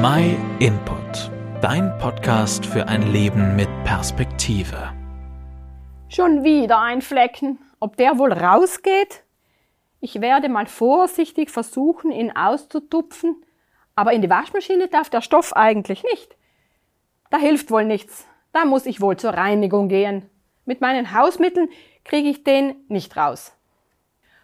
My Input, dein Podcast für ein Leben mit Perspektive. Schon wieder ein Flecken. Ob der wohl rausgeht? Ich werde mal vorsichtig versuchen, ihn auszutupfen, aber in die Waschmaschine darf der Stoff eigentlich nicht. Da hilft wohl nichts. Da muss ich wohl zur Reinigung gehen. Mit meinen Hausmitteln kriege ich den nicht raus.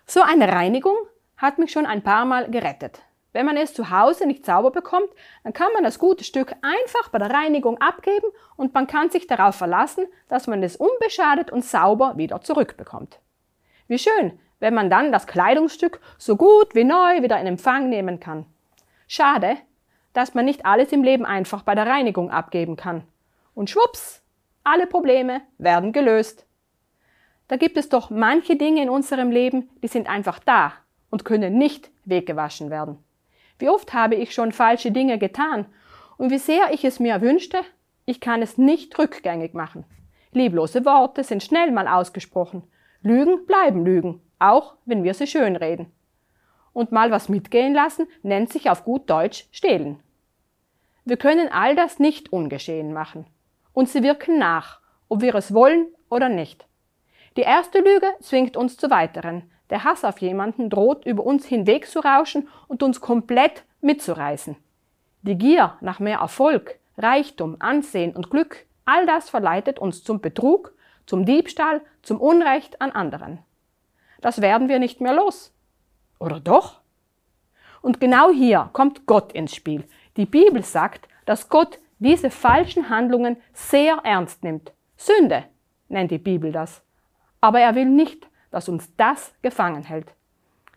So eine Reinigung hat mich schon ein paar Mal gerettet. Wenn man es zu Hause nicht sauber bekommt, dann kann man das gute Stück einfach bei der Reinigung abgeben und man kann sich darauf verlassen, dass man es unbeschadet und sauber wieder zurückbekommt. Wie schön, wenn man dann das Kleidungsstück so gut wie neu wieder in Empfang nehmen kann. Schade, dass man nicht alles im Leben einfach bei der Reinigung abgeben kann. Und schwupps, alle Probleme werden gelöst. Da gibt es doch manche Dinge in unserem Leben, die sind einfach da und können nicht weggewaschen werden. Wie oft habe ich schon falsche Dinge getan und wie sehr ich es mir wünschte, ich kann es nicht rückgängig machen. Lieblose Worte sind schnell mal ausgesprochen. Lügen bleiben Lügen, auch wenn wir sie schönreden. Und mal was mitgehen lassen nennt sich auf gut Deutsch stehlen. Wir können all das nicht ungeschehen machen. Und sie wirken nach, ob wir es wollen oder nicht. Die erste Lüge zwingt uns zu weiteren, der Hass auf jemanden droht über uns hinweg zu rauschen und uns komplett mitzureißen. Die Gier nach mehr Erfolg, Reichtum, Ansehen und Glück, all das verleitet uns zum Betrug, zum Diebstahl, zum Unrecht an anderen. Das werden wir nicht mehr los. Oder doch? Und genau hier kommt Gott ins Spiel. Die Bibel sagt, dass Gott diese falschen Handlungen sehr ernst nimmt. Sünde nennt die Bibel das. Aber er will nicht, dass uns das gefangen hält.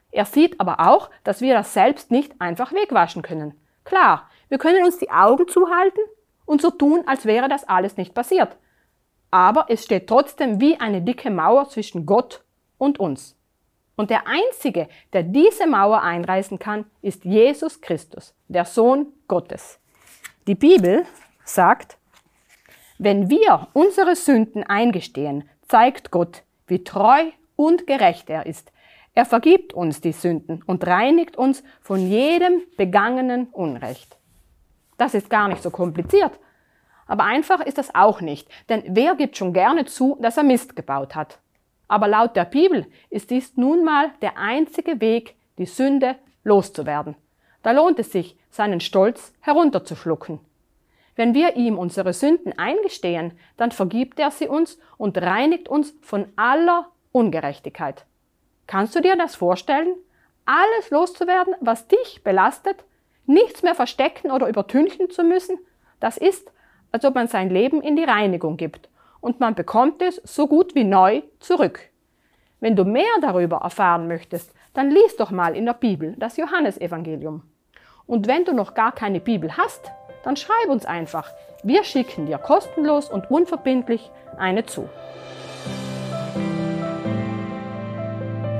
Er sieht aber auch, dass wir das selbst nicht einfach wegwaschen können. Klar, wir können uns die Augen zuhalten und so tun, als wäre das alles nicht passiert. Aber es steht trotzdem wie eine dicke Mauer zwischen Gott und uns. Und der Einzige, der diese Mauer einreißen kann, ist Jesus Christus, der Sohn Gottes. Die Bibel sagt, wenn wir unsere Sünden eingestehen, zeigt Gott, wie treu und gerecht er ist. Er vergibt uns die Sünden und reinigt uns von jedem begangenen Unrecht. Das ist gar nicht so kompliziert. Aber einfach ist das auch nicht, denn wer gibt schon gerne zu, dass er Mist gebaut hat? Aber laut der Bibel ist dies nun mal der einzige Weg, die Sünde loszuwerden. Da lohnt es sich, seinen Stolz herunterzuschlucken. Wenn wir ihm unsere Sünden eingestehen, dann vergibt er sie uns und reinigt uns von aller Ungerechtigkeit. Kannst du dir das vorstellen? Alles loszuwerden, was dich belastet, nichts mehr verstecken oder übertünchen zu müssen, das ist, als ob man sein Leben in die Reinigung gibt und man bekommt es so gut wie neu zurück. Wenn du mehr darüber erfahren möchtest, dann lies doch mal in der Bibel das Johannesevangelium. Und wenn du noch gar keine Bibel hast, dann schreib uns einfach. Wir schicken dir kostenlos und unverbindlich eine zu.